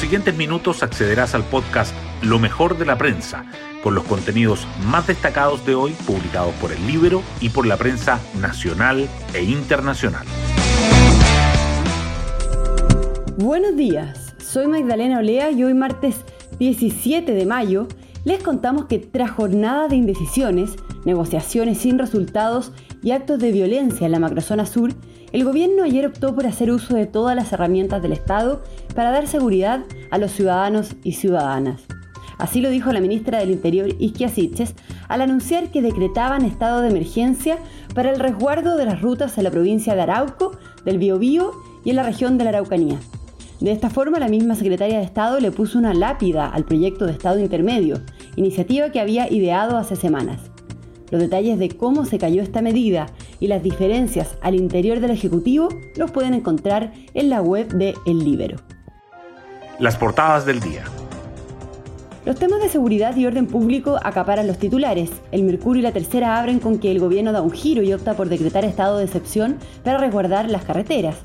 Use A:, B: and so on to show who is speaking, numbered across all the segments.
A: siguientes minutos accederás al podcast Lo mejor de la prensa, con los contenidos más destacados de hoy publicados por el libro y por la prensa nacional e internacional.
B: Buenos días, soy Magdalena Olea y hoy martes 17 de mayo les contamos que tras jornada de indecisiones, negociaciones sin resultados y actos de violencia en la macrozona sur, el gobierno ayer optó por hacer uso de todas las herramientas del Estado para dar seguridad a los ciudadanos y ciudadanas. Así lo dijo la ministra del Interior, Isquia Siches, al anunciar que decretaban estado de emergencia para el resguardo de las rutas en la provincia de Arauco, del Biobío y en la región de la Araucanía. De esta forma, la misma secretaria de Estado le puso una lápida al proyecto de Estado intermedio, iniciativa que había ideado hace semanas. Los detalles de cómo se cayó esta medida y las diferencias al interior del Ejecutivo los pueden encontrar en la web de El Libero.
A: Las portadas del día.
B: Los temas de seguridad y orden público acaparan los titulares. El Mercurio y la Tercera abren con que el gobierno da un giro y opta por decretar estado de excepción para resguardar las carreteras.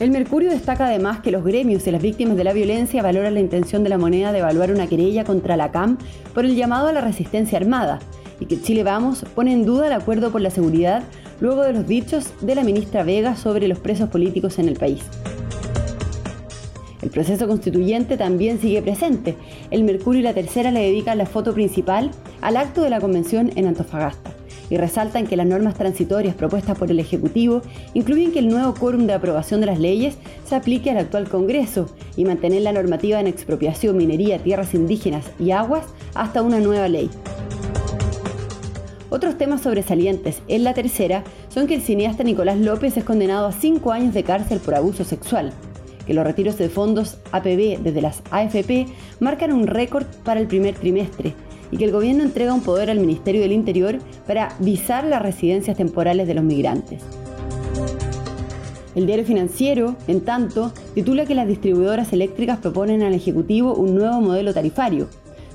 B: El Mercurio destaca además que los gremios y las víctimas de la violencia valoran la intención de la moneda de evaluar una querella contra la CAM por el llamado a la resistencia armada y que Chile Vamos pone en duda el acuerdo por la seguridad luego de los dichos de la ministra Vega sobre los presos políticos en el país. El proceso constituyente también sigue presente. El Mercurio y la Tercera le dedican la foto principal al acto de la convención en Antofagasta y resaltan que las normas transitorias propuestas por el Ejecutivo incluyen que el nuevo quórum de aprobación de las leyes se aplique al actual Congreso y mantener la normativa en expropiación, minería, tierras indígenas y aguas hasta una nueva ley. Otros temas sobresalientes en la tercera son que el cineasta Nicolás López es condenado a cinco años de cárcel por abuso sexual, que los retiros de fondos APB desde las AFP marcan un récord para el primer trimestre y que el gobierno entrega un poder al Ministerio del Interior para visar las residencias temporales de los migrantes. El diario financiero, en tanto, titula que las distribuidoras eléctricas proponen al Ejecutivo un nuevo modelo tarifario.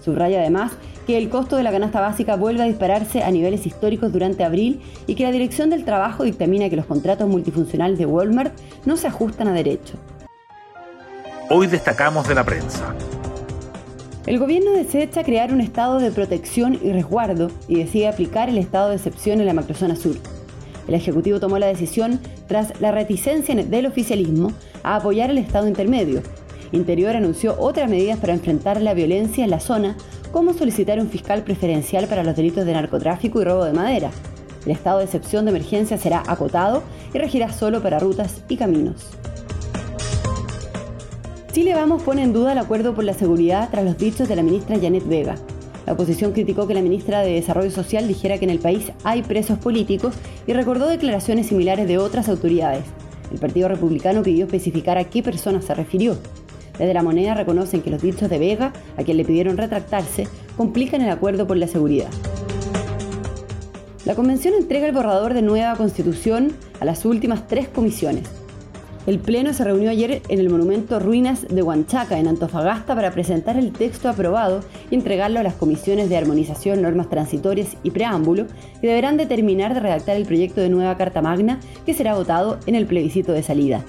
B: Subraya además que el costo de la canasta básica vuelve a dispararse a niveles históricos durante abril y que la Dirección del Trabajo dictamina que los contratos multifuncionales de Walmart no se ajustan a derecho.
A: Hoy destacamos de la prensa.
B: El gobierno desecha crear un estado de protección y resguardo y decide aplicar el estado de excepción en la macrozona sur. El Ejecutivo tomó la decisión tras la reticencia del oficialismo a apoyar el estado intermedio. Interior anunció otras medidas para enfrentar la violencia en la zona, como solicitar un fiscal preferencial para los delitos de narcotráfico y robo de madera. El estado de excepción de emergencia será acotado y regirá solo para rutas y caminos. Chile Vamos pone en duda el acuerdo por la seguridad tras los dichos de la ministra Janet Vega. La oposición criticó que la ministra de Desarrollo Social dijera que en el país hay presos políticos y recordó declaraciones similares de otras autoridades. El Partido Republicano pidió especificar a qué persona se refirió. Desde la moneda reconocen que los dichos de Vega, a quien le pidieron retractarse, complican el acuerdo por la seguridad. La convención entrega el borrador de nueva constitución a las últimas tres comisiones. El Pleno se reunió ayer en el monumento Ruinas de Huanchaca, en Antofagasta, para presentar el texto aprobado y entregarlo a las comisiones de armonización, normas transitorias y preámbulo, que deberán determinar de redactar el proyecto de nueva Carta Magna que será votado en el plebiscito de salida.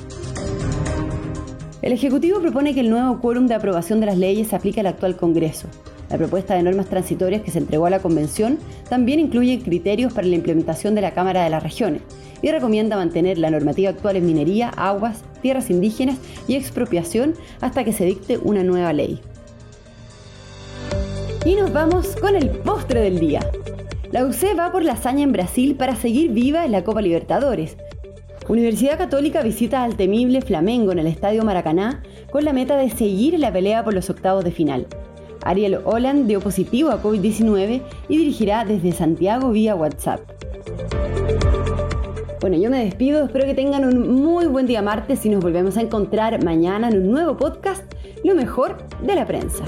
B: El Ejecutivo propone que el nuevo quórum de aprobación de las leyes se aplique al actual Congreso. La propuesta de normas transitorias que se entregó a la Convención también incluye criterios para la implementación de la Cámara de las Regiones y recomienda mantener la normativa actual en minería, aguas, tierras indígenas y expropiación hasta que se dicte una nueva ley. Y nos vamos con el postre del día. La UC va por la hazaña en Brasil para seguir viva en la Copa Libertadores. Universidad Católica visita al temible Flamengo en el Estadio Maracaná con la meta de seguir la pelea por los octavos de final. Ariel Holland dio positivo a COVID-19 y dirigirá desde Santiago vía WhatsApp. Bueno, yo me despido, espero que tengan un muy buen día martes y nos volvemos a encontrar mañana en un nuevo podcast, Lo mejor de la prensa.